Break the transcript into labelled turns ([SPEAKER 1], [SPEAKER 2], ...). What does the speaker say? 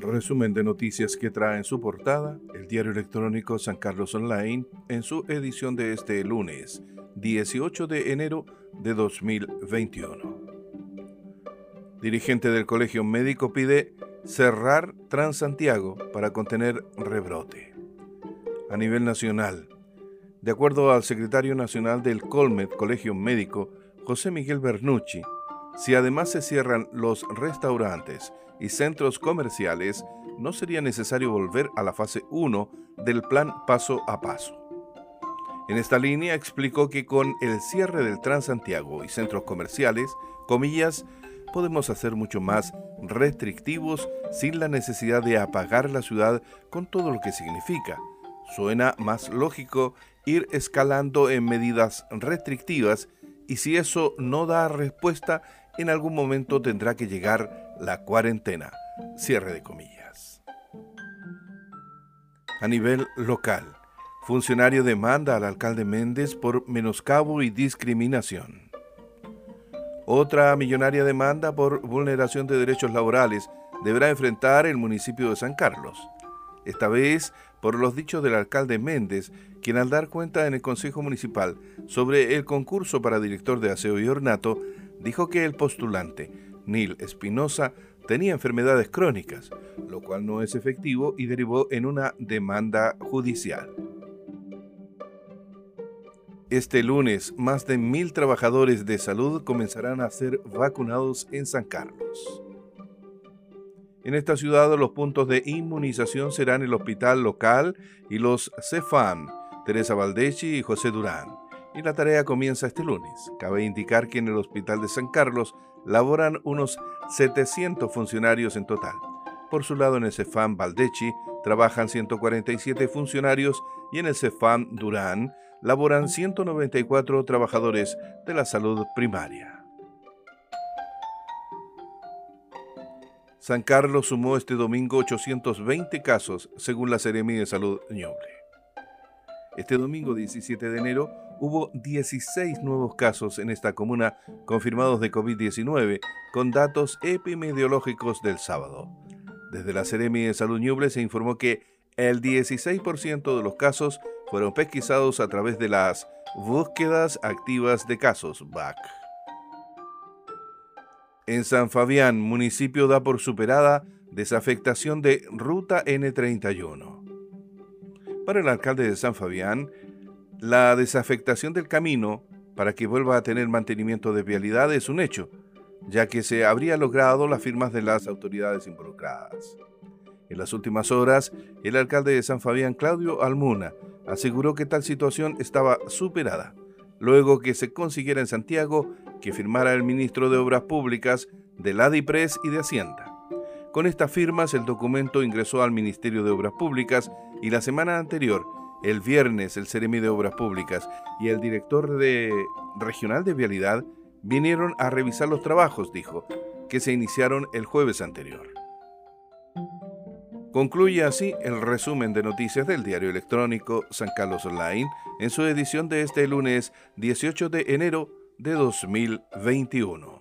[SPEAKER 1] Resumen de noticias que trae en su portada el diario electrónico San Carlos Online en su edición de este lunes, 18 de enero de 2021. Dirigente del Colegio Médico pide cerrar Transantiago para contener rebrote. A nivel nacional, de acuerdo al secretario nacional del Colmed Colegio Médico, José Miguel Bernucci, si además se cierran los restaurantes y centros comerciales, no sería necesario volver a la fase 1 del plan paso a paso. En esta línea explicó que con el cierre del Transantiago y centros comerciales, comillas, podemos hacer mucho más restrictivos sin la necesidad de apagar la ciudad con todo lo que significa. Suena más lógico ir escalando en medidas restrictivas y si eso no da respuesta, en algún momento tendrá que llegar la cuarentena. Cierre de comillas. A nivel local, funcionario demanda al alcalde Méndez por menoscabo y discriminación. Otra millonaria demanda por vulneración de derechos laborales deberá enfrentar el municipio de San Carlos. Esta vez por los dichos del alcalde Méndez, quien al dar cuenta en el Consejo Municipal sobre el concurso para director de aseo y ornato, dijo que el postulante, Nil Espinosa, tenía enfermedades crónicas, lo cual no es efectivo y derivó en una demanda judicial. Este lunes, más de mil trabajadores de salud comenzarán a ser vacunados en San Carlos. En esta ciudad los puntos de inmunización serán el hospital local y los CEFAM, Teresa Valdechi y José Durán y la tarea comienza este lunes. Cabe indicar que en el Hospital de San Carlos laboran unos 700 funcionarios en total. Por su lado, en el Cefam Valdechi trabajan 147 funcionarios y en el Cefam Durán laboran 194 trabajadores de la salud primaria. San Carlos sumó este domingo 820 casos, según la Seremi de Salud Ñoble. Este domingo 17 de enero hubo 16 nuevos casos en esta comuna confirmados de COVID-19, con datos epidemiológicos del sábado. Desde la Seremi de Salud Ñuble se informó que el 16% de los casos fueron pesquisados a través de las búsquedas activas de casos, BAC. En San Fabián, municipio da por superada desafectación de Ruta N31. Para el alcalde de San Fabián, la desafectación del camino para que vuelva a tener mantenimiento de vialidad es un hecho, ya que se habría logrado las firmas de las autoridades involucradas. En las últimas horas, el alcalde de San Fabián, Claudio Almuna, aseguró que tal situación estaba superada, luego que se consiguiera en Santiago que firmara el ministro de Obras Públicas, de la DIPRES y de Hacienda. Con estas firmas, el documento ingresó al Ministerio de Obras Públicas y la semana anterior el viernes el Ceremi de Obras Públicas y el director de regional de vialidad vinieron a revisar los trabajos, dijo, que se iniciaron el jueves anterior. Concluye así el resumen de noticias del diario electrónico San Carlos Online en su edición de este lunes 18 de enero de 2021.